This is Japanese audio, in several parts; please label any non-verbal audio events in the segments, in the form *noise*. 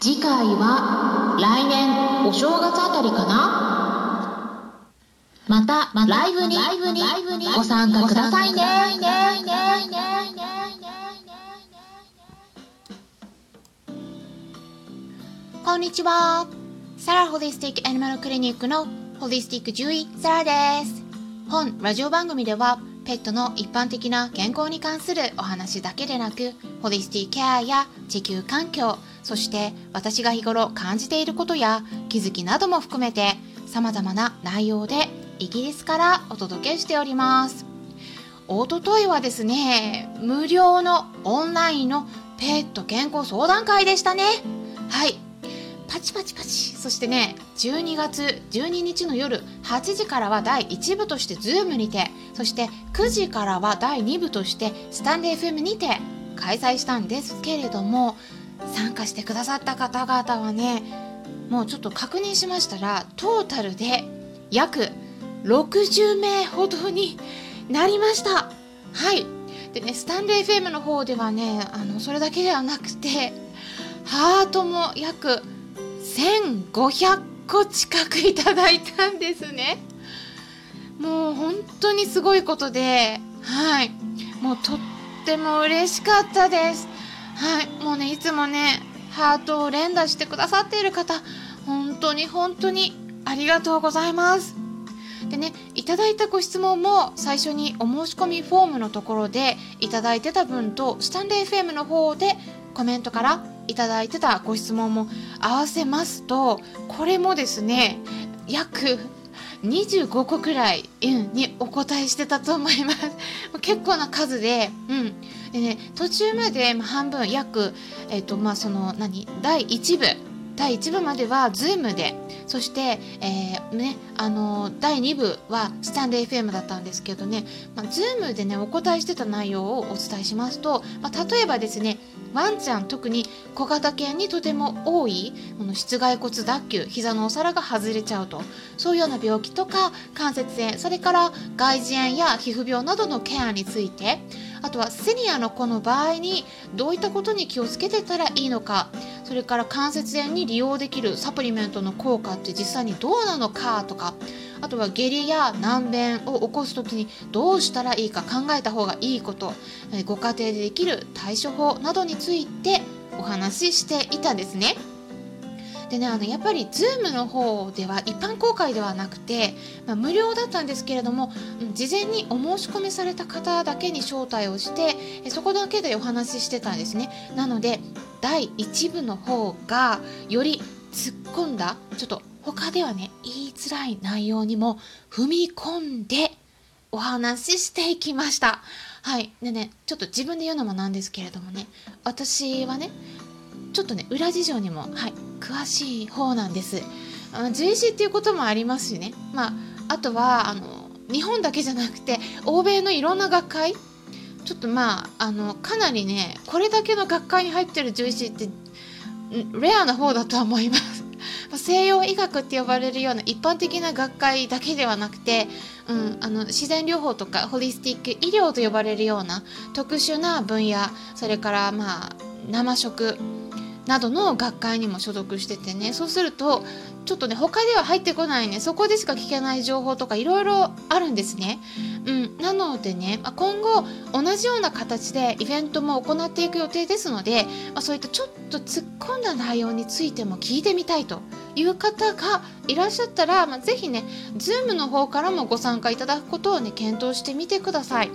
次回は来年お正月あたりかな？またまたライブにご参加くださいね。こんにちは。サラホリスティックアニマルクリニックのホリスティック獣医サラです。本ラジオ番組ではペットの一般的な健康に関するお話だけでなく、ホリスティケアや地球環境、そして私が日頃感じていることや気づきなども含めて様々な内容でイギリスからお届けしております。おとといはですね、無料のオンラインのペット健康相談会でしたね。はい。パチパチパチ。そしてね、12月12日の夜8時からは第1部として Zoom にて、そして9時からは第2部としてスタンデー FM にて開催したんですけれども、参加してくださった方々はね、もうちょっと確認しましたら、トータルで約60名ほどになりました。はい。でね、スタンレー FM の方ではね、あの、それだけではなくて、ハートも約1500個近くいただいたんですね。もう本当にすごいことで、はい。もうとっても嬉しかったです。はい。もうね、いつもね、ハートを連打してくださっている方、本当に本当にありがとうございます。でね、いただいたご質問も最初にお申し込みフォームのところでいただいてた分とスタンレー FM の方でコメントからいただいてたご質問も合わせますとこれもですね約25個くらい、うん、にお答えしてたと思います。*laughs* 結構な数で、うん。でね、途中まで半分、約、えっ、ー、と、まあ、その、何、第1部、第1部までは Zoom で、そして、えー、ね、あの、第2部はスタンデー FM だったんですけどね、まあ、Zoom でね、お答えしてた内容をお伝えしますと、まあ、例えばですね、ワンちゃん特に小型犬にとても多いこの室外骨脱臼膝のお皿が外れちゃうとそういうような病気とか関節炎それから外耳炎や皮膚病などのケアについてあとはセニアの子の場合にどういったことに気をつけてたらいいのかそれから関節炎に利用できるサプリメントの効果って実際にどうなのかとかあとは下痢や難便を起こす時にどうしたらいいか考えた方がいいことご家庭でできる対処法などについてお話ししていたんですね。でねあのやっぱり Zoom の方では一般公開ではなくて、まあ、無料だったんですけれども事前にお申し込みされた方だけに招待をしてそこだけでお話ししてたんですねなので第1部の方がより突っ込んだちょっと他ではね言いづらい内容にも踏み込んでお話ししていきました。はい。でねちょっと自分で言うのもなんですけれどもね私はねちょっとね裏事情にもはい詳しい方なんです。獣医師っていうこともありますしね。まああとはあの日本だけじゃなくて欧米のいろんな学会。ちょっとまああのかなりねこれだけの学会に入ってる獣医師ってレアな方だとは思います。西洋医学って呼ばれるような一般的な学会だけではなくて、うん、あの自然療法とかホリスティック医療と呼ばれるような特殊な分野それからまあ生食などの学会にも所属しててねそうするとちょっとね他では入ってこないねそこでしか聞けない情報とかいろいろあるんですね。うん、なのでね今後同じような形でイベントも行っていく予定ですので、まあ、そういったちょっと突っ込んだ内容についても聞いてみたいという方がいらっしゃったら、まあ、ぜひね Zoom の方からもご参加いただくことをね検討してみてください。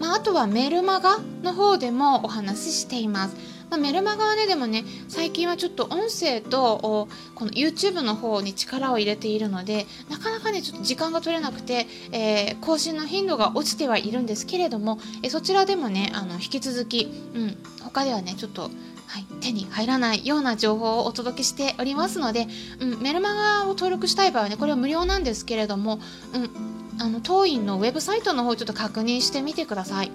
まあ、あとはメルマガの方でもお話ししています。まあ、メルマガはねでもね最近はちょっと音声とこの YouTube の方に力を入れているのでなかなかねちょっと時間が取れなくて、えー、更新の頻度が落ちてはいるんですけれども、えそちらでもねあの引き続き、うん、他ではねちょっとはい、手に入らないような情報をお届けしておりますので、うん、メルマガを登録したい場合はねこれは無料なんですけれども、うん、あの当院のウェブサイトの方ちょっと確認してみてください。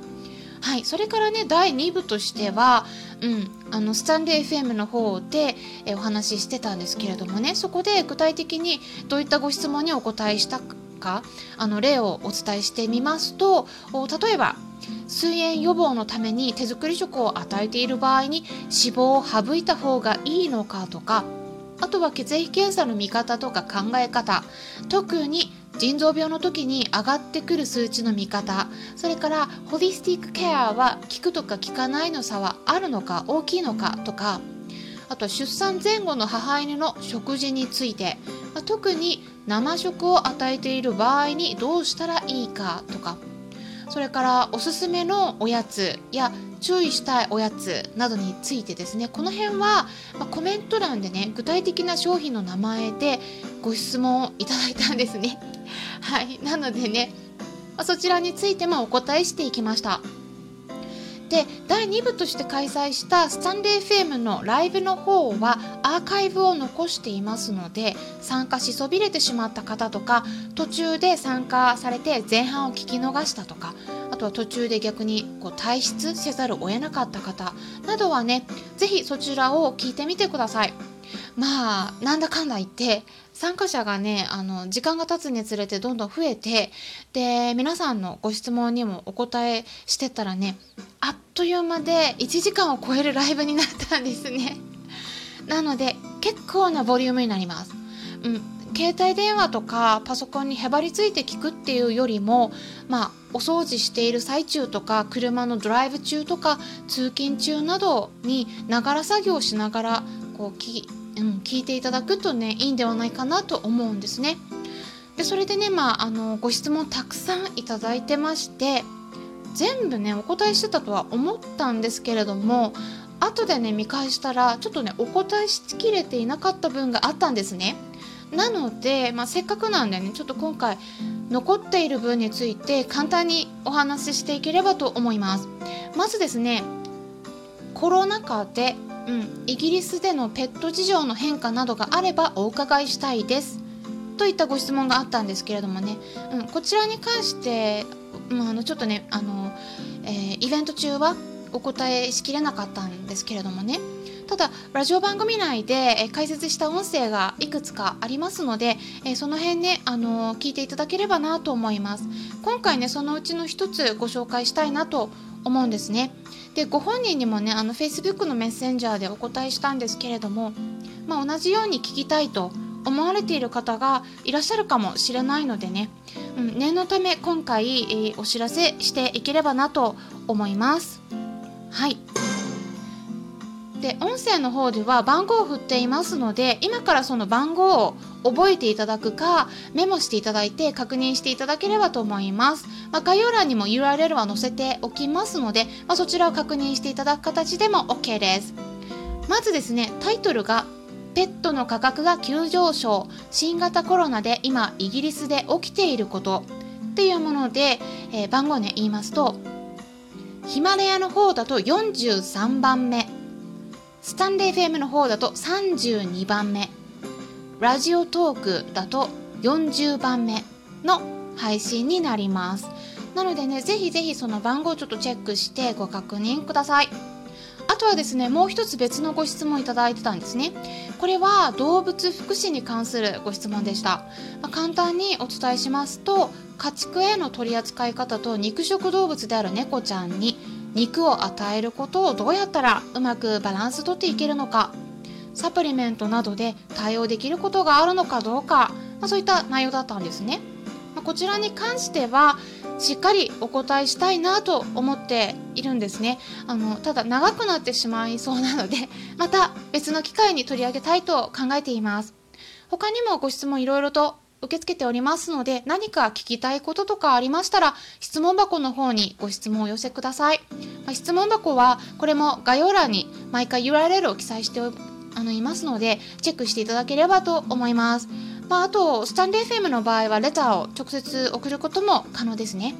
はい、それからね第2部としては、うん、あのスタンレー FM の方で、えお話ししてたんですけれどもねそこで具体的にどういったご質問にお答えしたかあの例をお伝えしてみますと例えば水炎予防のために手作り食を与えている場合に脂肪を省いた方がいいのかとかあとは血液検査の見方とか考え方特に腎臓病の時に上がってくる数値の見方それからホリスティックケアは効くとか効かないの差はあるのか大きいのかとかあと出産前後の母犬の食事について、ま、特に生食を与えている場合にどうしたらいいかとかそれからおすすめのおやつや注意したいおやつなどについてですねこの辺は、まコメント欄でね具体的な商品の名前でご質問をいただいたんですね。はい。なのでね、まそちらについてもお答えしていきました。で第2部として開催したスタンレー FM のライブの方はアーカイブを残していますので参加しそびれてしまった方とか途中で参加されて前半を聞き逃したとかあとは途中で逆にこう退出せざるを得なかった方などはね是非そちらを聞いてみてください。まあなんだかんだ言って参加者がねあの時間が経つにつれてどんどん増えてで皆さんのご質問にもお答えしてたらねあっという間で1時間を超えるライブになったんですね。なので結構なボリュームになります、うん、携帯電話とかパソコンにへばりついて聞くっていうよりもまあお掃除している最中とか車のドライブ中とか通勤中などにながら作業しながらこうきうん、聞いていただくとねいいんではないかなと思うんですね。でそれでね、まあ、あのご質問たくさんいただいてまして全部ねお答えしてたとは思ったんですけれども後でね見返したらちょっとねお答えしきれていなかった分があったんですね。なので、まあ、せっかくなんでねちょっと今回残っている分について簡単にお話ししていければと思います。まずですねコロナ禍でうん、イギリスでのペット事情の変化などがあればお伺いしたいですといったご質問があったんですけれどもね、うん、こちらに関して、うん、あのちょっとねあの、えー、イベント中はお答えしきれなかったんですけれどもね。ただラジオ番組内で解説した音声がいくつかありますので、えその辺ねあの聞いていただければなと思います。今回ねそのうちの一つご紹介したいなと思うんですね。でご本人にもねあの Facebook のメッセンジャーでお答えしたんですけれども、まあ、同じように聞きたいと思われている方がいらっしゃるかもしれないのでね、うん、念のため今回、えー、お知らせしていければなと思います。はい。で音声の方では番号を振っていますので今からその番号を覚えていただくかメモしていただいて確認していただければと思います、まあ、概要欄にも URL は載せておきますので、まあ、そちらを確認していただく形でも OK です。まずですねタイトルがペットの価格が急上昇新型コロナで今イギリスで起きていることっていうもので、えー、番号ね言いますとヒマラヤの方だと43番目スタンレー FM の方だと32番目ラジオトークだと40番目の配信になります。なのでねぜひぜひその番号をちょっとチェックしてご確認ください。あとはですねもう一つ別のご質問いただいてたんですね。これは動物福祉に関するご質問でした、まあ、簡単にお伝えしますと家畜への取り扱い方と肉食動物である猫ちゃんに肉を与えることをどうやったらうまくバランスとっていけるのかサプリメントなどで対応できることがあるのかどうか、まあ、そういった内容だったんですね、まあ、こちらに関してはしっかりお答えしたいなと思っているんですねあのただ長くなってしまいそうなので *laughs* また別の機会に取り上げたいと考えています他にもご質問いろいろと受け付けておりますので、何か聞きたいこととかありましたら、質問箱の方にご質問をお寄せください。ま、質問箱は、これも概要欄に毎回 URL を記載してあのいますので、チェックしていただければと思います。まあ、あと、スタンレー FM の場合は、レターを直接送ることも可能ですね。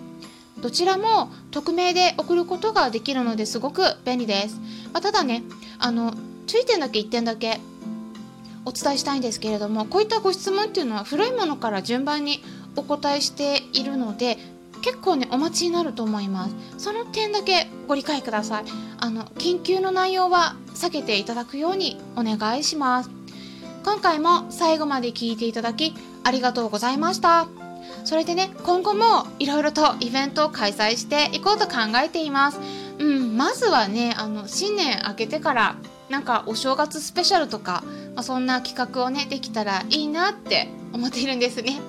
どちらも匿名で送ることができるのですごく便利です。まあ、ただね、あの、注意点だけ1点だけお伝えしたいんですけれどもこういったご質問っていうのは古いものから順番にお答えしているので結構ねお待ちになると思いますその点だけご理解くださいあの緊急の内容は避けていただくようにお願いします今回も最後まで聞いていただきありがとうございましたそれでね今後もいろいろとイベントを開催していこうと考えていますうんまずはねあの新年明けてからなんかお正月スペシャルとか、まあ、そんな企画をねできたらいいなって思っているんですね。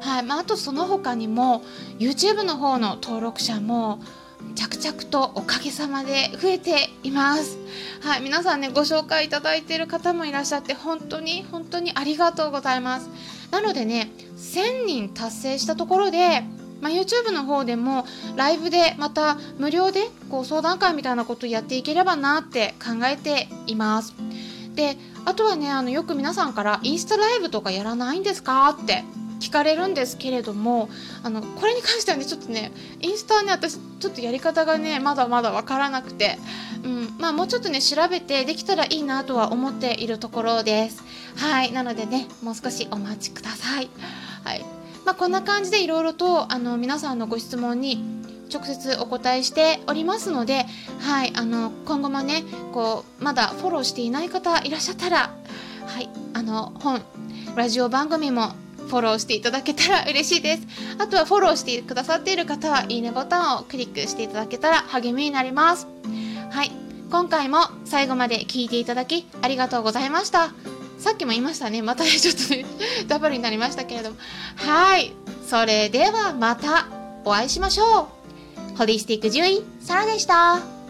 はいまあ、あとその他にも YouTube の方の登録者も着々とおかげさまで増えています。はい、皆さんねご紹介いただいている方もいらっしゃって本当に本当にありがとうございます。なのでね1000人達成したところでまあ、YouTube の方でもライブでまた無料でこう相談会みたいなことをやっていければなって考えています。であとはねあのよく皆さんからインスタライブとかやらないんですかって聞かれるんですけれどもあのこれに関してはねちょっとねインスタはね私ちょっとやり方がねまだまだ分からなくて、うんまあ、もうちょっとね調べてできたらいいなとは思っているところです。はいなのでねもう少しお待ちください。はい。まあ、こんな感じでいろいろとあの皆さんのご質問に直接お答えしておりますので、はい、あの今後もねこうまだフォローしていない方いらっしゃったら、はい、あの本ラジオ番組もフォローしていただけたら嬉しいです。あとはフォローしてくださっている方はいいねボタンをクリックしていただけたら励みになります。はい、今回も最後まで聞いていただきありがとうございました。さっきも言いましたねまたねちょっとねダブルになりましたけれどもはいそれではまたお会いしましょうホリスティック獣医サラでした